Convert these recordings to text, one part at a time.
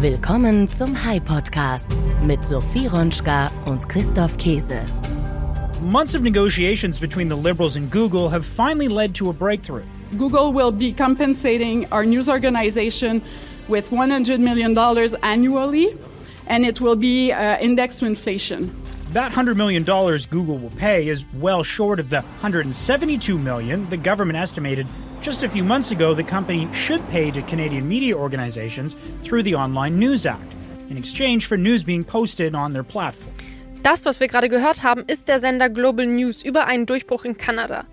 Willkommen zum Hy Podcast mit Sophie Ronschka und Christoph Keese. Months of negotiations between the Liberals and Google have finally led to a breakthrough. Google will be compensating our news organization with $100 million annually, and it will be uh, indexed to inflation. That $100 million Google will pay is well short of the 172 million the government estimated just a few months ago the company should pay to Canadian media organizations through the Online News Act in exchange for news being posted on their platform. Das, was wir gerade gehört haben, ist der Sender Global News über einen Durchbruch in Kanada.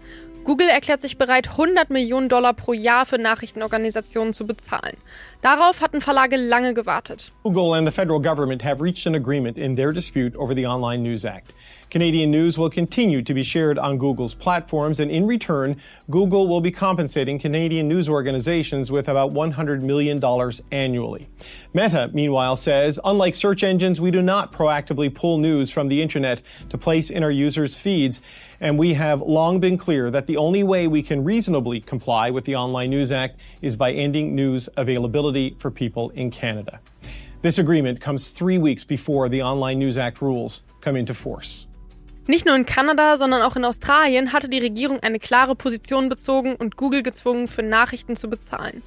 Google erklärt sich bereit, 100 Millionen Dollar pro Jahr für Nachrichtenorganisationen zu bezahlen. Darauf hatten Verlage lange gewartet. Google and the federal government have reached an agreement in their dispute over the Online News Act. Canadian news will continue to be shared on Google's platforms, and in return, Google will be compensating Canadian news organizations with about $100 million annually. Meta, meanwhile, says unlike search engines, we do not proactively pull news from the internet to place in our users' feeds, and we have long been clear that the only way we can reasonably comply with the Online News Act is by ending news availability for people in Canada. This agreement comes three weeks before the Online News Act rules come into force. Nicht nur in Kanada, sondern auch in Australien hatte die Regierung eine klare Position bezogen und Google gezwungen, für Nachrichten zu bezahlen.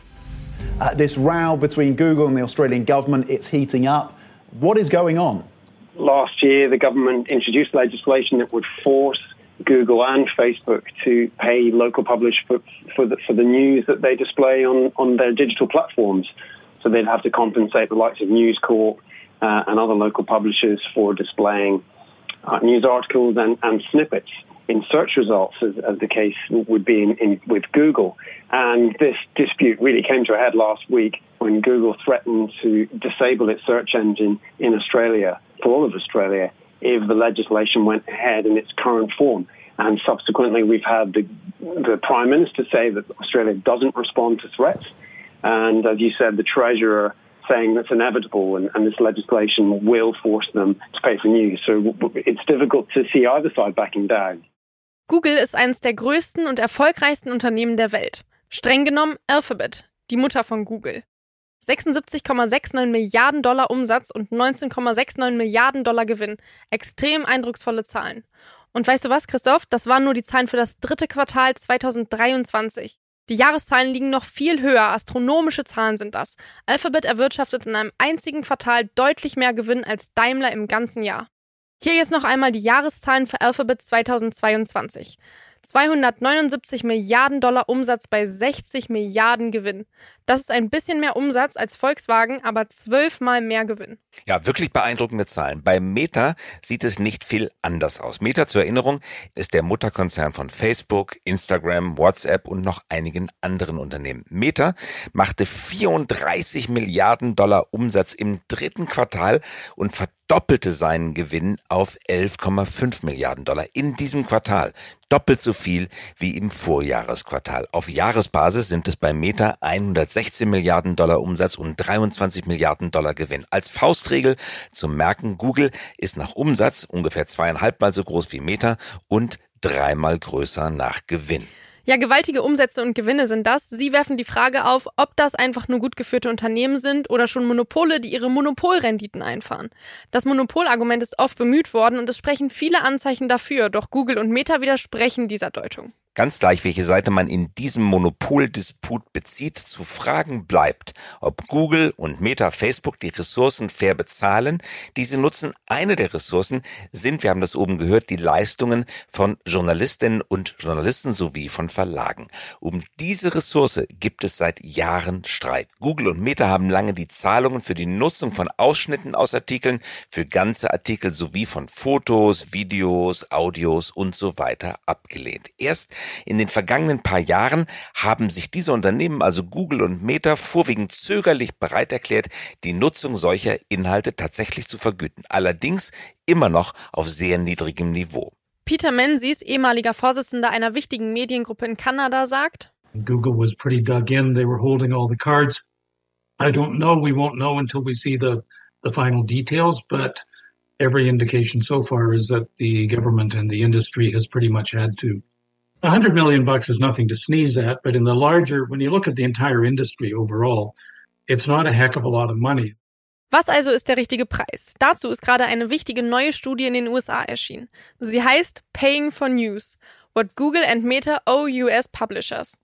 Uh, this row between Google and the Australian government, it's heating up. What is going on? Last year, the government introduced legislation that would force Google and Facebook to pay local publishers for, for, the, for the news that they display on, on their digital platforms. So they'd have to compensate the likes of News Corp uh, and other local publishers for displaying uh, news articles and, and snippets in search results, as, as the case would be in, in, with Google. And this dispute really came to a head last week when Google threatened to disable its search engine in Australia, for all of Australia, if the legislation went ahead in its current form. And subsequently, we've had the, the Prime Minister say that Australia doesn't respond to threats. And as you said, the Treasurer saying that's inevitable and, and, this legislation will force them to pay for news. So it's difficult to see either side backing down. Google ist eines der größten und erfolgreichsten Unternehmen der Welt. Streng genommen Alphabet, die Mutter von Google. 76,69 Milliarden Dollar Umsatz und 19,69 Milliarden Dollar Gewinn. Extrem eindrucksvolle Zahlen. Und weißt du was, Christoph? Das waren nur die Zahlen für das dritte Quartal 2023. Die Jahreszahlen liegen noch viel höher, astronomische Zahlen sind das. Alphabet erwirtschaftet in einem einzigen Quartal deutlich mehr Gewinn als Daimler im ganzen Jahr. Hier jetzt noch einmal die Jahreszahlen für Alphabet 2022. 279 Milliarden Dollar Umsatz bei 60 Milliarden Gewinn. Das ist ein bisschen mehr Umsatz als Volkswagen, aber zwölfmal mehr Gewinn. Ja, wirklich beeindruckende Zahlen. Bei Meta sieht es nicht viel anders aus. Meta zur Erinnerung ist der Mutterkonzern von Facebook, Instagram, WhatsApp und noch einigen anderen Unternehmen. Meta machte 34 Milliarden Dollar Umsatz im dritten Quartal und verdoppelte seinen Gewinn auf 11,5 Milliarden Dollar in diesem Quartal. Doppelt so viel wie im Vorjahresquartal. Auf Jahresbasis sind es bei Meta 116 Milliarden Dollar Umsatz und 23 Milliarden Dollar Gewinn. Als Faustregel zu merken, Google ist nach Umsatz ungefähr zweieinhalbmal so groß wie Meta und dreimal größer nach Gewinn. Ja, gewaltige Umsätze und Gewinne sind das. Sie werfen die Frage auf, ob das einfach nur gut geführte Unternehmen sind oder schon Monopole, die ihre Monopolrenditen einfahren. Das Monopolargument ist oft bemüht worden und es sprechen viele Anzeichen dafür, doch Google und Meta widersprechen dieser Deutung. Ganz gleich, welche Seite man in diesem Monopoldisput bezieht, zu fragen bleibt, ob Google und Meta Facebook die Ressourcen fair bezahlen, die sie nutzen. Eine der Ressourcen sind, wir haben das oben gehört, die Leistungen von Journalistinnen und Journalisten sowie von Verlagen. Um diese Ressource gibt es seit Jahren Streit. Google und Meta haben lange die Zahlungen für die Nutzung von Ausschnitten aus Artikeln, für ganze Artikel sowie von Fotos, Videos, Audios und so weiter abgelehnt. Erst in den vergangenen paar Jahren haben sich diese Unternehmen, also Google und Meta, vorwiegend zögerlich bereit erklärt, die Nutzung solcher Inhalte tatsächlich zu vergüten. Allerdings immer noch auf sehr niedrigem Niveau. Peter Menzies, ehemaliger Vorsitzender einer wichtigen Mediengruppe in Kanada, sagt, Google was pretty dug in. They were holding all the cards. I don't know. We won't know until we see the, the final details, but every indication so far is that the government and the industry has pretty much had to A hundred million bucks is nothing to sneeze at, but in the larger, when you look at the entire industry overall, it's not a heck of a lot of money. Was also ist der richtige Preis? Dazu ist gerade eine wichtige neue Studie in den USA erschienen. Sie heißt Paying for News, What Google and Meta owe US Publishers.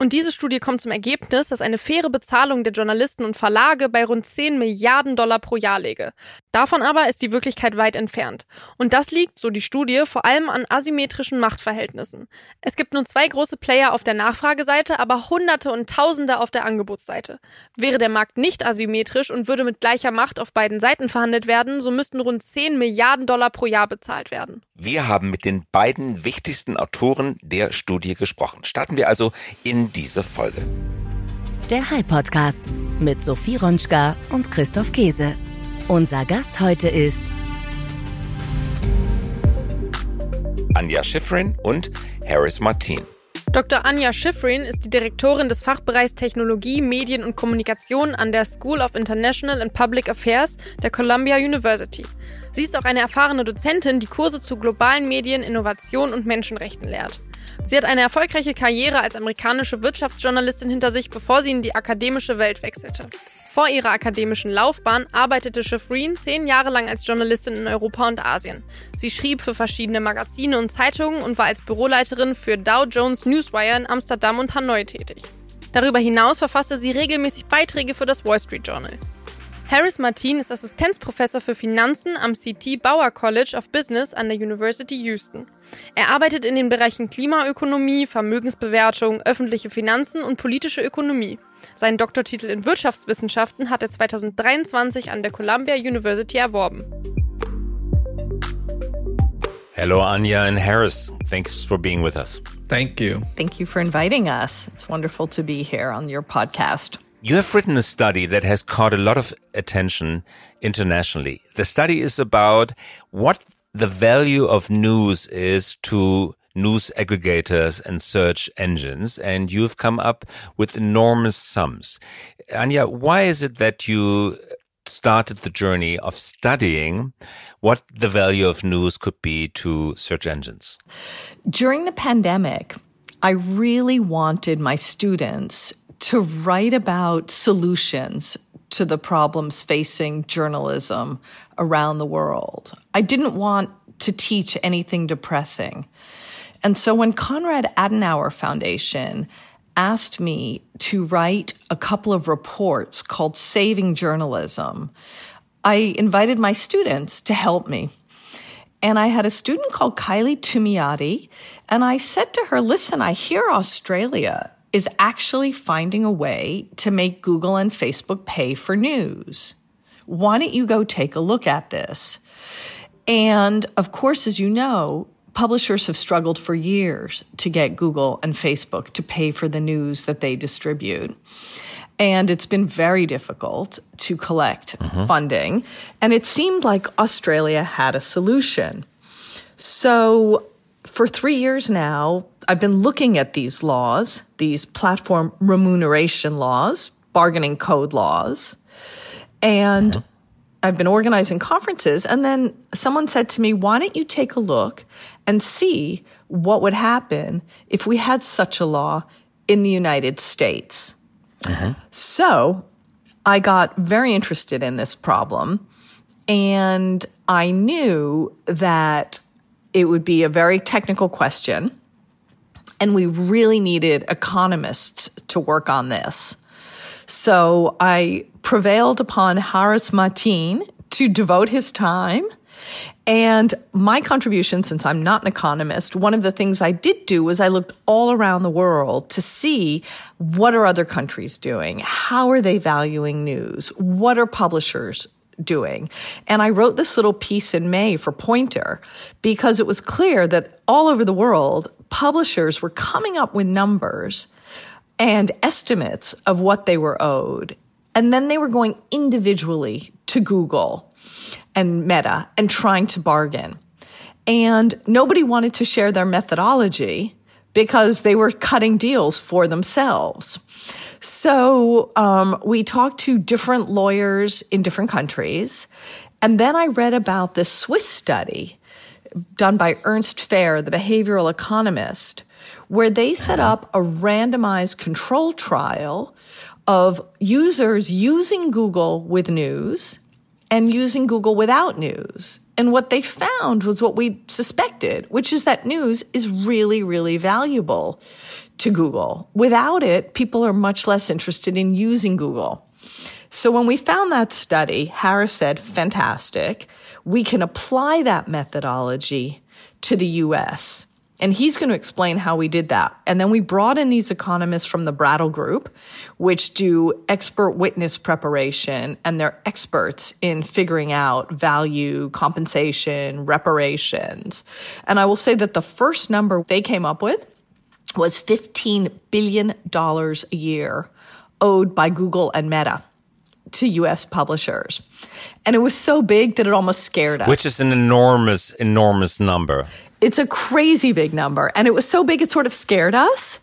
Und diese Studie kommt zum Ergebnis, dass eine faire Bezahlung der Journalisten und Verlage bei rund 10 Milliarden Dollar pro Jahr läge. Davon aber ist die Wirklichkeit weit entfernt. Und das liegt, so die Studie, vor allem an asymmetrischen Machtverhältnissen. Es gibt nun zwei große Player auf der Nachfrageseite, aber Hunderte und Tausende auf der Angebotsseite. Wäre der Markt nicht asymmetrisch und würde mit gleicher Macht auf beiden Seiten verhandelt werden, so müssten rund 10 Milliarden Dollar pro Jahr bezahlt werden. Wir haben mit den beiden wichtigsten Autoren der Studie gesprochen. Starten wir also in diese Folge. Der High Podcast mit Sophie Ronschka und Christoph Käse. Unser Gast heute ist Anja Schifrin und Harris Martin. Dr. Anja Schifrin ist die Direktorin des Fachbereichs Technologie, Medien und Kommunikation an der School of International and Public Affairs der Columbia University. Sie ist auch eine erfahrene Dozentin, die Kurse zu globalen Medien, Innovation und Menschenrechten lehrt. Sie hat eine erfolgreiche Karriere als amerikanische Wirtschaftsjournalistin hinter sich, bevor sie in die akademische Welt wechselte. Vor ihrer akademischen Laufbahn arbeitete Shifreen zehn Jahre lang als Journalistin in Europa und Asien. Sie schrieb für verschiedene Magazine und Zeitungen und war als Büroleiterin für Dow Jones Newswire in Amsterdam und Hanoi tätig. Darüber hinaus verfasste sie regelmäßig Beiträge für das Wall Street Journal. Harris Martin ist Assistenzprofessor für Finanzen am CT Bauer College of Business an der University Houston. Er arbeitet in den Bereichen Klimaökonomie, Vermögensbewertung, öffentliche Finanzen und politische Ökonomie. Seinen Doktortitel in Wirtschaftswissenschaften hat er 2023 an der Columbia University erworben. Hello, Anya and Harris. Thanks for being with us. Thank you. Thank you for inviting us. It's wonderful to be here on your podcast. You have written a study that has caught a lot of attention internationally. The study is about what the value of news is to news aggregators and search engines, and you've come up with enormous sums. Anya, why is it that you started the journey of studying what the value of news could be to search engines? During the pandemic, I really wanted my students to write about solutions to the problems facing journalism around the world. I didn't want to teach anything depressing. And so when Konrad Adenauer Foundation asked me to write a couple of reports called Saving Journalism, I invited my students to help me. And I had a student called Kylie Tumiati, and I said to her, Listen, I hear Australia is actually finding a way to make Google and Facebook pay for news. Why don't you go take a look at this? And of course, as you know, publishers have struggled for years to get Google and Facebook to pay for the news that they distribute. And it's been very difficult to collect mm-hmm. funding. And it seemed like Australia had a solution. So for three years now, I've been looking at these laws, these platform remuneration laws, bargaining code laws. And mm-hmm. I've been organizing conferences. And then someone said to me, why don't you take a look and see what would happen if we had such a law in the United States? Mm-hmm. So I got very interested in this problem. And I knew that it would be a very technical question. And we really needed economists to work on this. So I prevailed upon Haaris Mateen to devote his time. And my contribution, since I'm not an economist, one of the things I did do was I looked all around the world to see what are other countries doing? How are they valuing news? What are publishers doing? And I wrote this little piece in May for Poynter because it was clear that all over the world, publishers were coming up with numbers and estimates of what they were owed. And then they were going individually to Google and Meta and trying to bargain. And nobody wanted to share their methodology because they were cutting deals for themselves. So um, we talked to different lawyers in different countries. And then I read about this Swiss study done by Ernst Fehr, the behavioral economist, where they set up a randomized control trial of users using Google with news and using Google without news. And what they found was what we suspected, which is that news is really, really valuable to Google. Without it, people are much less interested in using Google. So when we found that study, Haaris said, fantastic. We can apply that methodology to the US. And he's going to explain how we did that. And then we brought in these economists from the Brattle Group, which do expert witness preparation, and they're experts in figuring out value, compensation, reparations. And I will say that the first number they came up with was $15 billion a year owed by Google and Meta to US publishers. And it was so big that it almost scared us. Which is an enormous, enormous number. It's a crazy big number. And it was so big, it sort of scared us.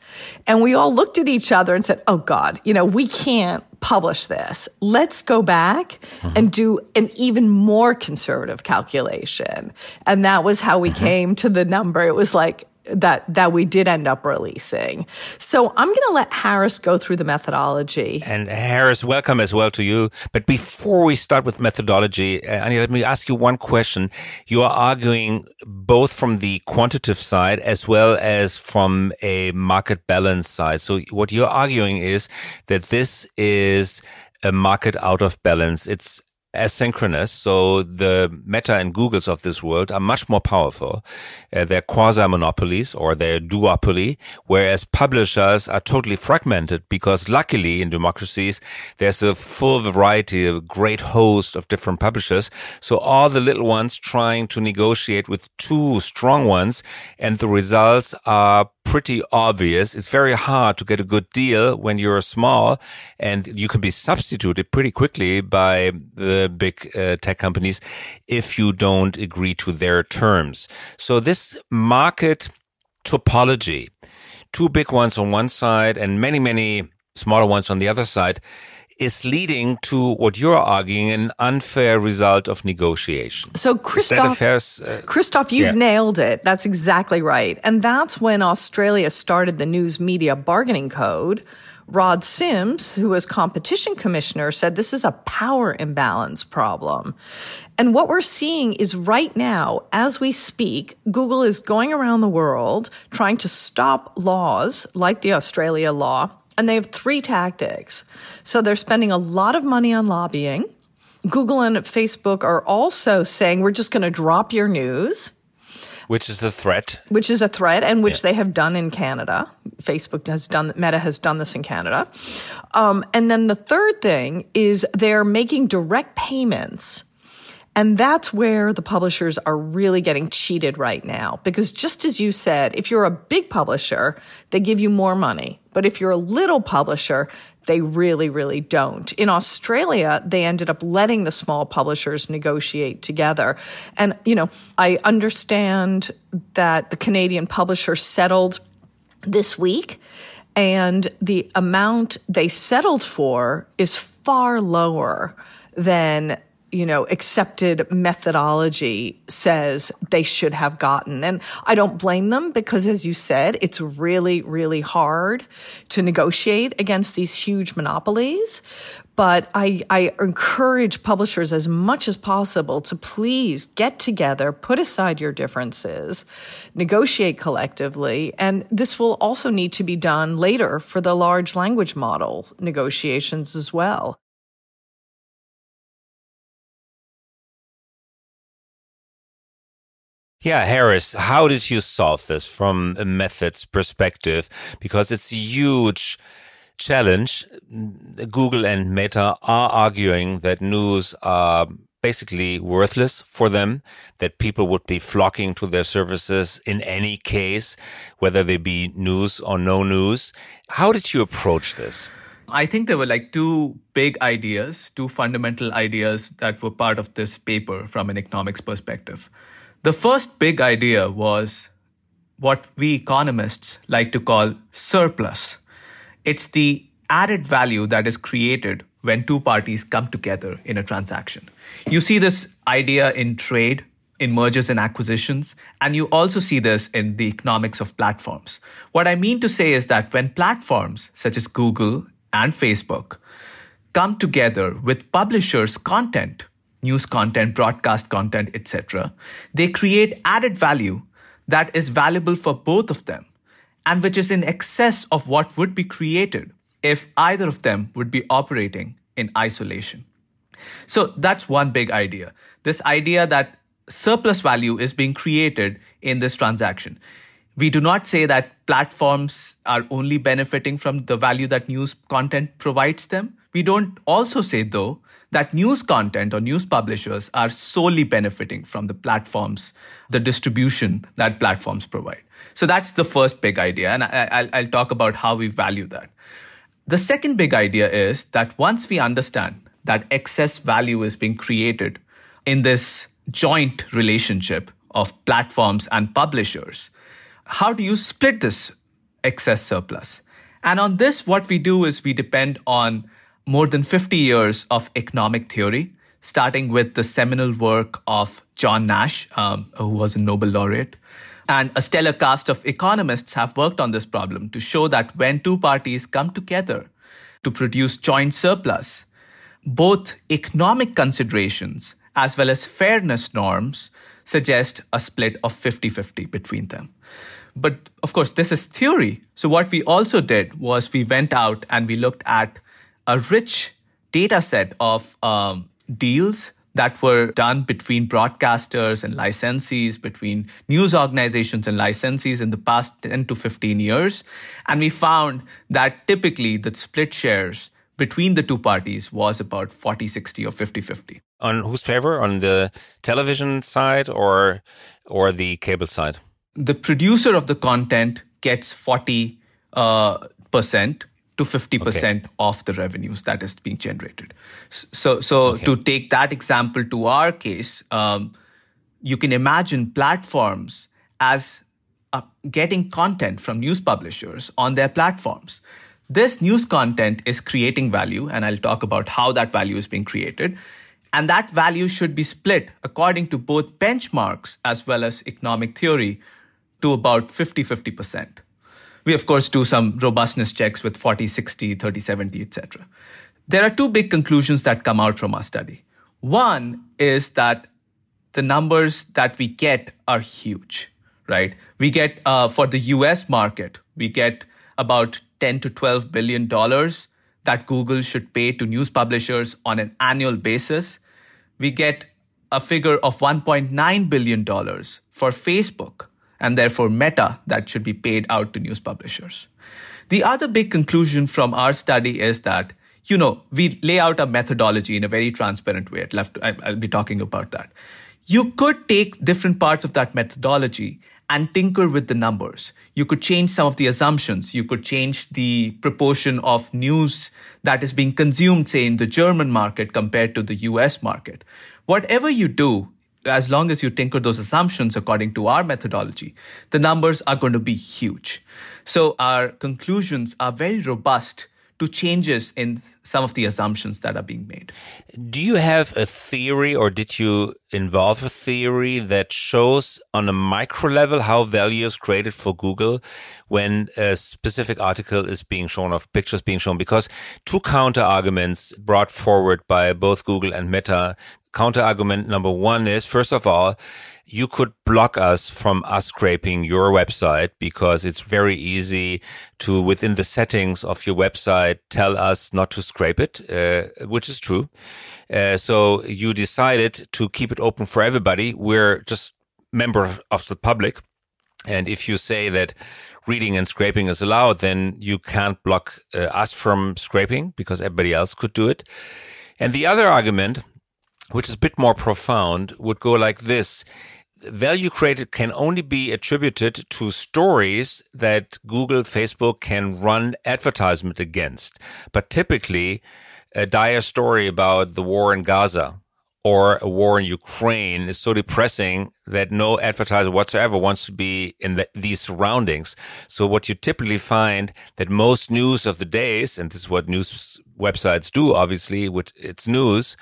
And we all looked at each other and said, oh God, you know, we can't publish this. Let's go back mm-hmm. and do an even more conservative calculation. And that was how we mm-hmm. came to the number. It was like that that we did end up releasing. So I'm going to let Haaris go through the methodology. And Haaris, welcome as well to you. But before we start with methodology, uh, Annie, let me ask you one question. You are arguing both from the quantitative side as well as from a market balance side. So what you're arguing is that this is a market out of balance. It's asynchronous. So the Meta and Googles of this world are much more powerful. Uh, they're quasi monopolies or they're duopoly, whereas publishers are totally fragmented because luckily in democracies, there's a full variety, a great host of different publishers. So all the little ones trying to negotiate with two strong ones and the results are pretty obvious. It's very hard to get a good deal when you're small and you can be substituted pretty quickly by the big uh, tech companies if you don't agree to their terms. So this market topology, two big ones on one side and many, many smaller ones on the other side is leading to what you're arguing an unfair result of negotiation. So, Christoph, fair, uh, Christoph, you've yeah. nailed it. That's exactly right. And that's when Australia started the News Media Bargaining Code. Rod Sims, who was competition commissioner, said this is a power imbalance problem. And what we're seeing is right now, as we speak, Google is going around the world trying to stop laws like the Australia law and they have three tactics. So they're spending a lot of money on lobbying. Google and Facebook are also saying, we're just going to drop your news. Which is a threat. Which is a threat, and which yeah. they have done in Canada. Facebook has done, Meta has done this in Canada. Um, and then the third thing is they're making direct payments and that's where the publishers are really getting cheated right now. Because just as you said, if you're a big publisher, they give you more money. But if you're a little publisher, they really, really don't. In Australia, they ended up letting the small publishers negotiate together. And, you know, I understand that the Canadian publisher settled this week and the amount they settled for is far lower than you know, accepted methodology says they should have gotten. And I don't blame them because as you said, it's really, really hard to negotiate against these huge monopolies. But I, I encourage publishers as much as possible to please get together, put aside your differences, negotiate collectively. And this will also need to be done later for the large language model negotiations as well. Yeah, Haaris, how did you solve this from a methods perspective? Because it's a huge challenge. Google and Meta are arguing that news are basically worthless for them, that people would be flocking to their services in any case, whether they be news or no news. How did you approach this? I think there were like two big ideas, two fundamental ideas that were part of this paper from an economics perspective. The first big idea was what we economists like to call surplus. It's the added value that is created when two parties come together in a transaction. You see this idea in trade, in mergers and acquisitions, and you also see this in the economics of platforms. What I mean to say is that when platforms such as Google and Facebook come together with publishers' content, news content, broadcast content, etc., they create added value that is valuable for both of them and which is in excess of what would be created if either of them would be operating in isolation. So that's one big idea. This idea that surplus value is being created in this transaction. We do not say that platforms are only benefiting from the value that news content provides them. We don't also say, though, that news content or news publishers are solely benefiting from the platforms, the distribution that platforms provide. So that's the first big idea. And I, will talk about how we value that. The second big idea is that once we understand that excess value is being created in this joint relationship of platforms and publishers, how do you split this excess surplus? And on this, what we do is we depend on more than 50 years of economic theory, starting with the seminal work of John Nash, um, who was a Nobel laureate. And a stellar cast of economists have worked on this problem to show that when two parties come together to produce joint surplus, both economic considerations as well as fairness norms suggest a split of 50 50 between them. But of course, this is theory. So, what we also did was we went out and we looked at a rich data set of um, deals that were done between broadcasters and licensees, between news organizations and licensees in the past 10 to 15 years. And we found that typically the split shares between the two parties was about 40 60 or 50 50 on whose favor? On the television side or or the cable side? The producer of the content gets 40 uh, percent to 50% okay. of the revenues that is being generated. So, so okay. to take that example to our case, um, you can imagine platforms as uh, getting content from news publishers on their platforms. This news content is creating value, and I'll talk about how that value is being created. And that value should be split according to both benchmarks as well as economic theory to about 50 50%. We, of course, do some robustness checks with 40, 60, 30, 70, etc. There are two big conclusions that come out from our study. One is that the numbers that we get are huge, right? We get, uh, for the US market, we get about 10 to 12 billion dollars that Google should pay to news publishers on an annual basis. We get a figure of 1.9 billion dollars for Facebook and therefore Meta that should be paid out to news publishers. The other big conclusion from our study is that, you know, we lay out a methodology in a very transparent way. I'll be talking about that. You could take different parts of that methodology and tinker with the numbers. You could change some of the assumptions. You could change the proportion of news that is being consumed, say, in the German market compared to the US market. Whatever you do, as long as you tinker those assumptions according to our methodology, the numbers are going to be huge. So our conclusions are very robust to changes in some of the assumptions that are being made. Do you have a theory or did you involve a theory that shows on a micro level how value is created for Google when a specific article is being shown or pictures being shown? Because two counter arguments brought forward by both Google and Meta counter argument number one is first of all, you could block us from us scraping your website because it's very easy to, within the settings of your website, tell us not to scrape it, uh, which is true. Uh, so you decided to keep it open for everybody. We're just members of the public. And if you say that reading and scraping is allowed, then you can't block uh, us from scraping because everybody else could do it. And the other argument which is a bit more profound, would go like this. Value created can only be attributed to stories that Google, Facebook can run advertisement against. But typically, a dire story about the war in Gaza or a war in Ukraine is so depressing that no advertiser whatsoever wants to be in the, these surroundings. So what you typically find that most news of the days, and this is what news websites do, obviously, with its news,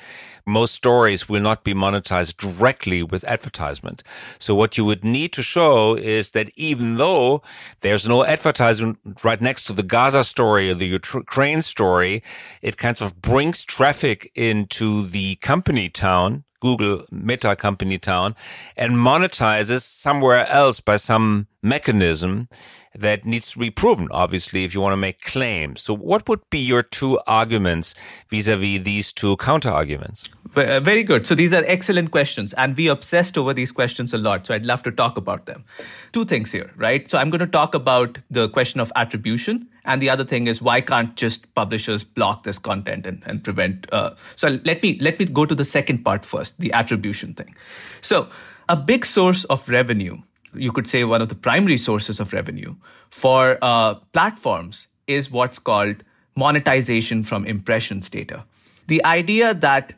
most stories will not be monetized directly with advertisement. So what you would need to show is that even though there's no advertisement right next to the Gaza story or the Ukraine story, it kind of brings traffic into the company town Google Meta company town and monetizes somewhere else by some mechanism that needs to be proven, obviously, if you want to make claims. So what would be your two arguments vis-a-vis these two counter arguments? Uh, very good. So these are excellent questions, and we obsessed over these questions a lot. So I'd love to talk about them. Two things here, right? So I'm going to talk about the question of attribution, and the other thing is why can't just publishers block this content and, and prevent? Uh, so let me let me go to the second part first, the attribution thing. So a big source of revenue, you could say one of the primary sources of revenue for uh, platforms is what's called monetization from impressions data. The idea that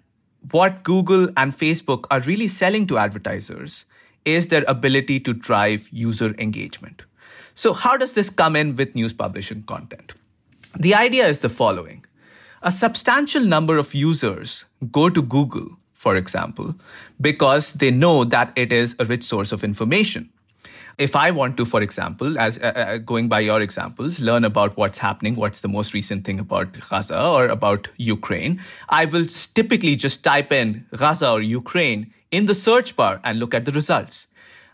what Google and Facebook are really selling to advertisers is their ability to drive user engagement. So, how does this come in with news publishing content? The idea is the following a substantial number of users go to Google, for example, because they know that it is a rich source of information. If I want to, for example, as uh, uh, going by your examples, learn about what's happening, what's the most recent thing about Gaza or about Ukraine, I will typically just type in Gaza or Ukraine in the search bar and look at the results.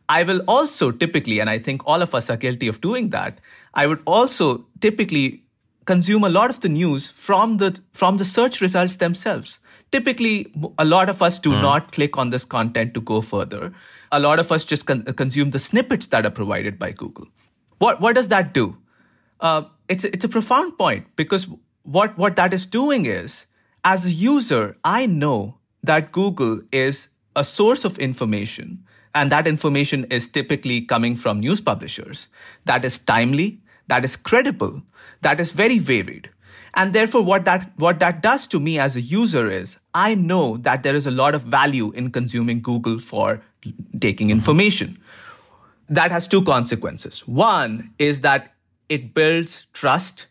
I will also typically, and I think all of us are guilty of doing that, I would also typically consume a lot of the news from the from the search results themselves. Typically, a lot of us do mm. not click on this content to go further a lot of us just con- consume the snippets that are provided by Google. What what does that do? Uh, it's a, it's a profound point because what what that is doing is, as a user, I know that Google is a source of information, and that information is typically coming from news publishers. That is timely, that is credible, that is very varied. And therefore, what that, what that does to me as a user is I know that there is a lot of value in consuming Google for taking information. That has two consequences. One is that it builds trust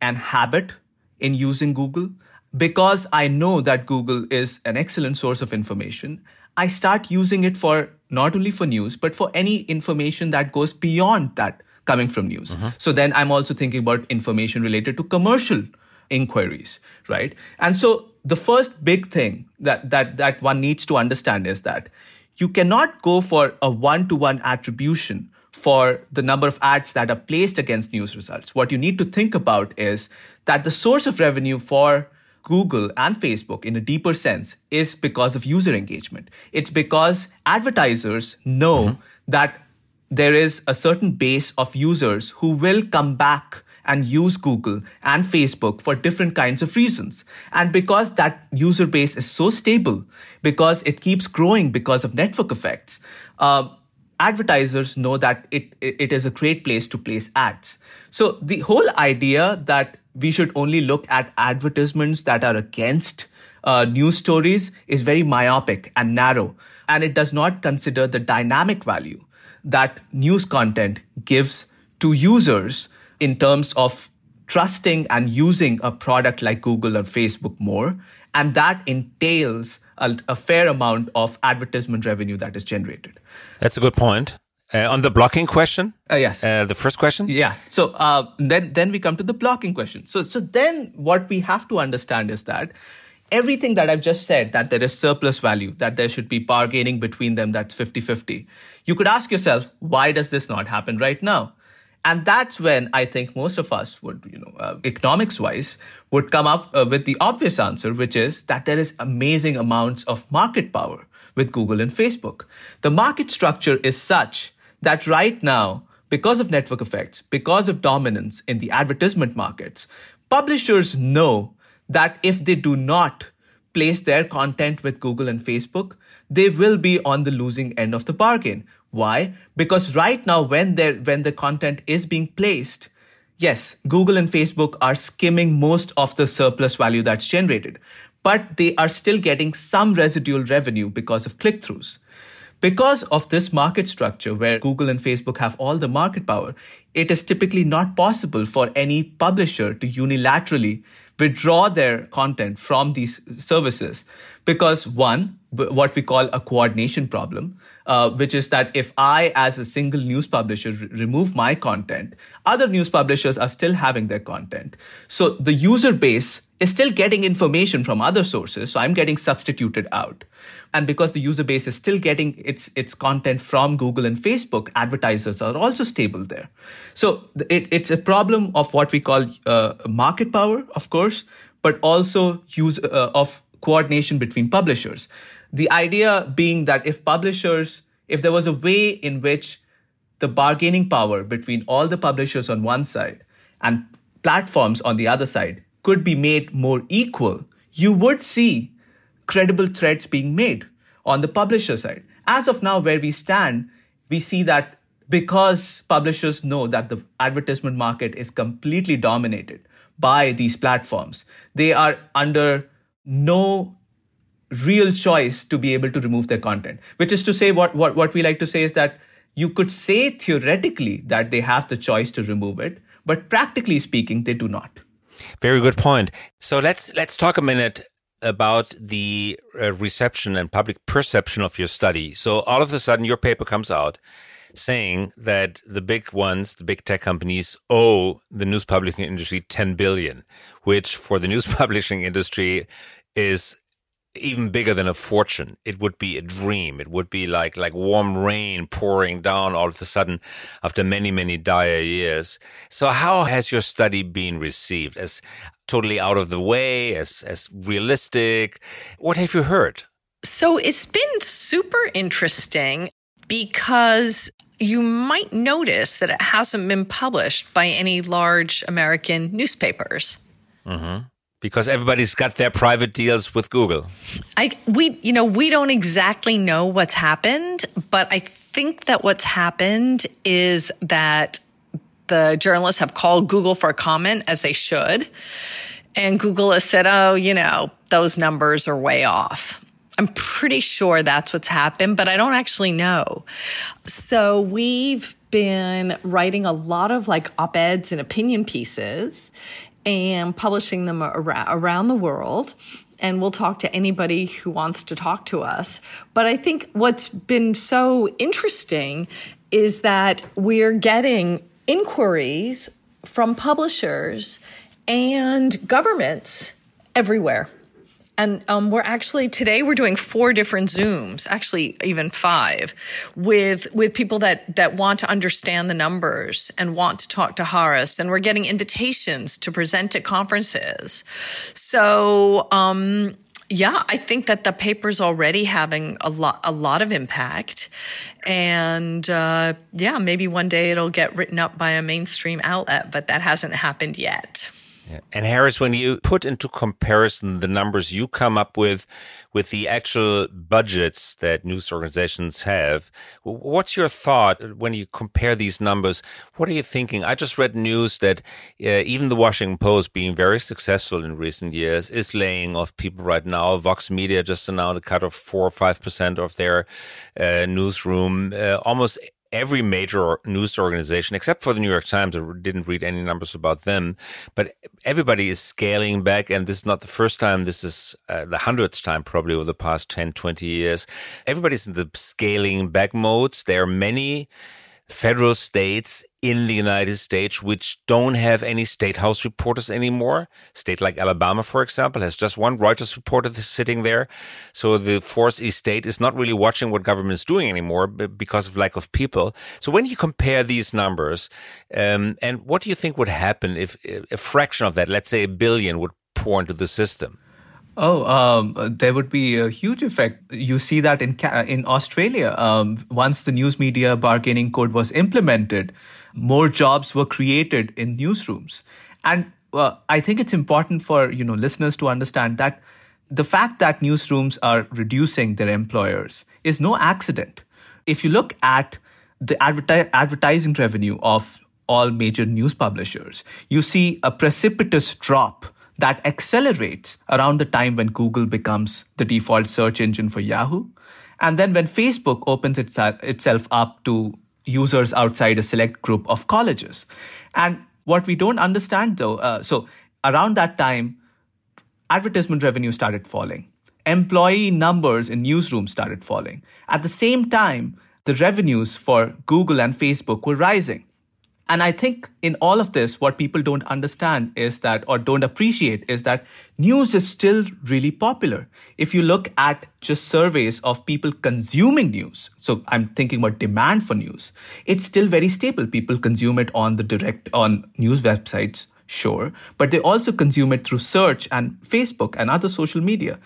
and habit in using Google. Because I know that Google is an excellent source of information, I start using it for not only for news, but for any information that goes beyond that coming from news. Uh-huh. So then I'm also thinking about information related to commercial inquiries, right? And so the first big thing that that that one needs to understand is that you cannot go for a one to one attribution for the number of ads that are placed against news results. What you need to think about is that the source of revenue for Google and Facebook in a deeper sense is because of user engagement. It's because advertisers know mm-hmm. that there is a certain base of users who will come back and use Google and Facebook for different kinds of reasons. And because that user base is so stable, because it keeps growing because of network effects, uh, advertisers know that it, it is a great place to place ads. So the whole idea that we should only look at advertisements that are against uh, news stories is very myopic and narrow, and it does not consider the dynamic value that news content gives to users in terms of trusting and using a product like Google or Facebook more. And that entails a, a fair amount of advertisement revenue that is generated. That's a good point. Uh, on the blocking question, uh, yes, uh, the first question, yeah. So uh, then, then we come to the blocking question. So, so then what we have to understand is that everything that I've just said, that there is surplus value, that there should be bargaining between them, that's 50-50. You could ask yourself, why does this not happen right now? And that's when I think most of us would, you know, uh, economics wise, would come up uh, with the obvious answer, which is that there is amazing amounts of market power with Google and Facebook. The market structure is such that right now, because of network effects, because of dominance in the advertisement markets, publishers know that if they do not place their content with Google and Facebook, they will be on the losing end of the bargain. Why? Because right now, when when the content is being placed, yes, Google and Facebook are skimming most of the surplus value that's generated, but they are still getting some residual revenue because of click throughs. Because of this market structure where Google and Facebook have all the market power, it is typically not possible for any publisher to unilaterally withdraw their content from these services because one, what we call a coordination problem, uh, which is that if I, as a single news publisher, r- remove my content, other news publishers are still having their content. So the user base is still getting information from other sources. So I'm getting substituted out. And because the user base is still getting its, its content from Google and Facebook, advertisers are also stable there. So it, it's a problem of what we call uh, market power, of course, but also use uh, of coordination between publishers. The idea being that if publishers, if there was a way in which the bargaining power between all the publishers on one side and platforms on the other side could be made more equal, you would see credible threats being made on the publisher side. As of now, where we stand, we see that because publishers know that the advertisement market is completely dominated by these platforms, they are under no real choice to be able to remove their content. Which is to say, what, what, what we like to say is that you could say theoretically that they have the choice to remove it, but practically speaking, they do not. Very good point. So let's let's talk a minute about the uh, reception and public perception of your study. So all of a sudden, your paper comes out saying that the big ones, the big tech companies, owe the news publishing industry 10 billion, which for the news publishing industry is even bigger than a fortune. It would be a dream. It would be like like warm rain pouring down all of a sudden after many many dire years. So how has your study been received? As totally out of the way, as as realistic? What have you heard? So it's been super interesting because you might notice that it hasn't been published by any large American newspapers. Mm-hmm because everybody's got their private deals with Google. I we you know we don't exactly know what's happened, but I think that what's happened is that the journalists have called Google for a comment as they should, and Google has said, "Oh, you know, those numbers are way off." I'm pretty sure that's what's happened, but I don't actually know. So we've been writing a lot of like op-eds and opinion pieces and publishing them around the world. And we'll talk to anybody who wants to talk to us. But I think what's been so interesting is that we're getting inquiries from publishers and governments everywhere. And um, we're actually today we're doing four different Zooms, actually even five, with with people that that want to understand the numbers and want to talk to Haaris, and we're getting invitations to present at conferences. So um, yeah, I think that the paper's already having a lot a lot of impact, and uh, yeah, maybe one day it'll get written up by a mainstream outlet, but that hasn't happened yet. Yeah. And Haaris, when you put into comparison the numbers you come up with with the actual budgets that news organizations have, what's your thought when you compare these numbers? What are you thinking? I just read news that uh, even the Washington Post, being very successful in recent years, is laying off people right now. Vox Media just announced a cut of four or five percent of their uh, newsroom. Uh, almost every major news organization, except for the New York Times, I didn't read any numbers about them, but everybody is scaling back. And this is not the first time. This is uh, the hundredth time probably over the past 10, 20 years. Everybody's in the scaling back modes. There are many federal states in the United States which don't have any state house reporters anymore. State like Alabama, for example, has just one Reuters reporter sitting there. So the fourth estate is not really watching what government is doing anymore because of lack of people. So when you compare these numbers, um, and what do you think would happen if a fraction of that, let's say a billion, would pour into the system? Oh, um, there would be a huge effect. You see that in in Australia. Um, once the news media bargaining code was implemented, more jobs were created in newsrooms, and uh, I think it's important for you know listeners to understand that the fact that newsrooms are reducing their employers is no accident. If you look at the adverti- advertising revenue of all major news publishers, you see a precipitous drop that accelerates around the time when Google becomes the default search engine for Yahoo. And then when Facebook opens itself up to users outside a select group of colleges. And what we don't understand though, uh, so around that time, advertisement revenue started falling. Employee numbers in newsrooms started falling. At the same time, the revenues for Google and Facebook were rising. And I think in all of this, what people don't understand is that, or don't appreciate, is that news is still really popular. If you look at just surveys of people consuming news, so I'm thinking about demand for news, it's still very stable. People consume it on the direct, on news websites, sure, but they also consume it through search and Facebook and other social media.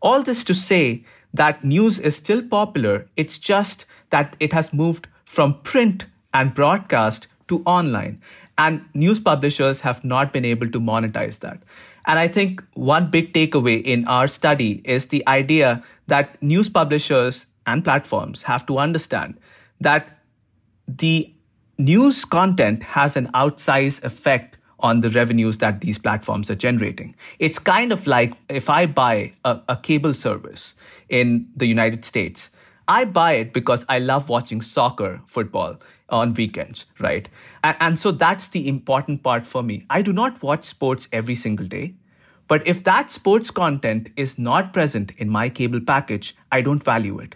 All this to say that news is still popular. It's just that it has moved from print and broadcast to online. And news publishers have not been able to monetize that. And I think one big takeaway in our study is the idea that news publishers and platforms have to understand that the news content has an outsized effect on the revenues that these platforms are generating. It's kind of like if I buy a, a, cable service in the United States, I buy it because I love watching soccer, football on weekends, right? And, and so that's the important part for me. I do not watch sports every single day. But if that sports content is not present in my cable package, I don't value it.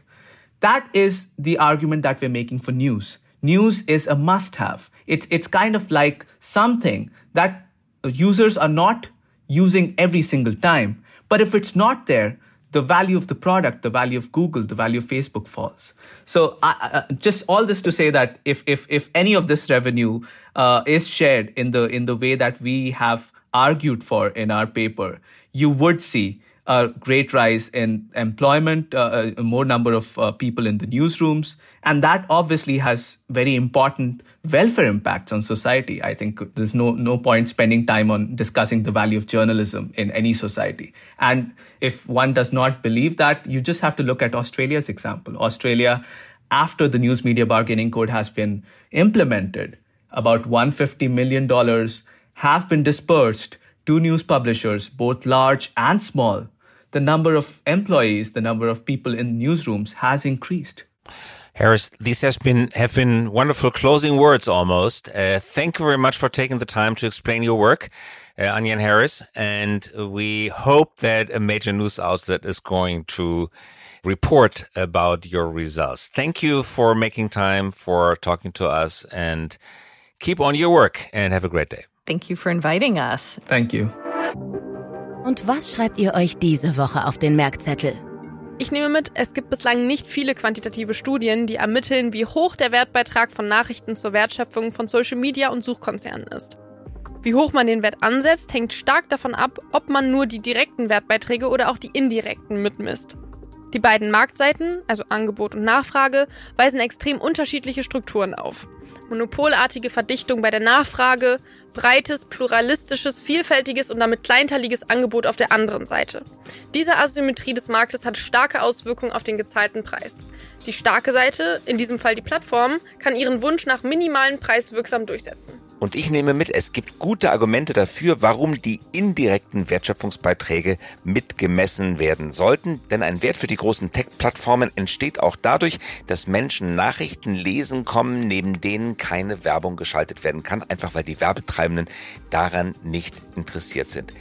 That is the argument that we're making for news. News is a must have. It's, it's kind of like something that users are not using every single time. But if it's not there, the value of the product, the value of Google, the value of Facebook falls. So uh, just all this to say that if if if any of this revenue uh, is shared in the in the way that we have argued for in our paper, you would see a great rise in employment, uh, a more number of uh, people in the newsrooms, and that obviously has very important welfare impacts on society. I think there's no no point spending time on discussing the value of journalism in any society. And if one does not believe that, you just have to look at Australia's example. Australia, after the news media bargaining code has been implemented, about 150 million dollars have been dispersed to news publishers, both large and small, the number of employees, the number of people in newsrooms has increased. Haaris, these have been have been wonderful closing words almost. Uh, thank you very much for taking the time to explain your work, uh, Anya and Haaris, and we hope that a major news outlet is going to report about your results. Thank you for making time for talking to us and keep on your work and have a great day. Thank you for inviting us. Thank you. Und was schreibt ihr euch diese Woche auf den Merkzettel? Ich nehme mit, es gibt bislang nicht viele quantitative Studien, die ermitteln, wie hoch der Wertbeitrag von Nachrichten zur Wertschöpfung von Social Media und Suchkonzernen ist. Wie hoch man den Wert ansetzt, hängt stark davon ab, ob man nur die direkten Wertbeiträge oder auch die indirekten mitmisst. Die beiden Marktseiten, also Angebot und Nachfrage, weisen extrem unterschiedliche Strukturen auf monopolartige Verdichtung bei der Nachfrage, breites, pluralistisches, vielfältiges und damit kleinteiliges Angebot auf der anderen Seite. Diese Asymmetrie des Marktes hat starke Auswirkungen auf den gezahlten Preis. Die starke Seite, in diesem Fall die Plattform, kann ihren Wunsch nach minimalen Preis wirksam durchsetzen. Und ich nehme mit, es gibt gute Argumente dafür, warum die indirekten Wertschöpfungsbeiträge mitgemessen werden sollten. Denn ein Wert für die großen Tech-Plattformen entsteht auch dadurch, dass Menschen Nachrichten lesen kommen, neben denen keine Werbung geschaltet werden kann, einfach weil die Werbetreibenden daran nicht interessiert sind.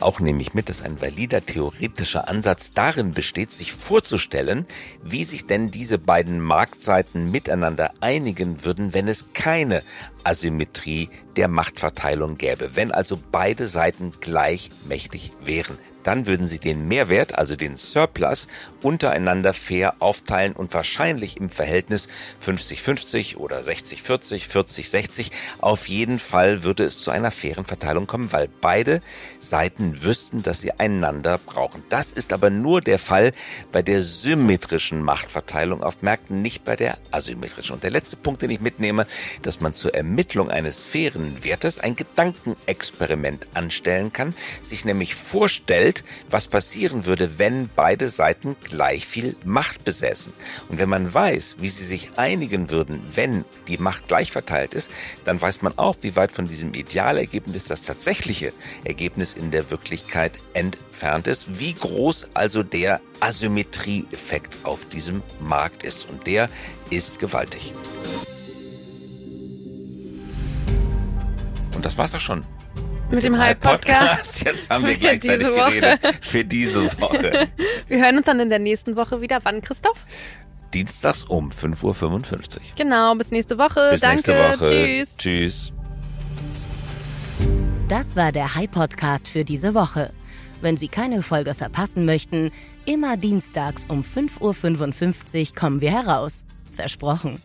Auch nehme ich mit, dass ein valider theoretischer Ansatz darin besteht, sich vorzustellen, wie sich denn diese beiden Marktseiten miteinander einigen würden, wenn es keine Asymmetrie der Machtverteilung gäbe. Wenn also beide Seiten gleich mächtig wären, dann würden sie den Mehrwert, also den Surplus, untereinander fair aufteilen und wahrscheinlich im Verhältnis 50-50 oder 60-40, 40-60. Auf jeden Fall würde es zu einer fairen Verteilung kommen, weil beide Seiten wüssten, dass sie einander brauchen. Das ist aber nur der Fall bei der symmetrischen Machtverteilung auf Märkten, nicht bei der asymmetrischen. Und der letzte Punkt, den ich mitnehme, dass man zur Ermittlung eines fairen Wertes ein Gedankenexperiment anstellen kann, sich nämlich vorstellt, was passieren würde, wenn beide Seiten gleich viel Macht besäßen. Und wenn man weiß, wie sie sich einigen würden, wenn die Macht gleich verteilt ist, dann weiß man auch, wie weit von diesem Idealergebnis das tatsächliche Ergebnis in der Wirklichkeit entfernt ist, wie groß also der Asymmetrieeffekt auf diesem Markt ist. Und der ist gewaltig. Das war's auch schon mit, dem Hype-Podcast. Jetzt haben wir Für gleichzeitig diese Woche. geredet. Für diese Woche. Wir hören uns dann in der nächsten Woche wieder. Wann, Christoph? Dienstags um 5.55 Uhr. Genau, bis nächste Woche. Bis Danke. nächste Woche. Tschüss. Tschüss. Das war der High-Podcast für diese Woche. Wenn Sie keine Folge verpassen möchten, immer dienstags um 5.55 Uhr kommen wir heraus. Versprochen.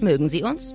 Mögen Sie uns?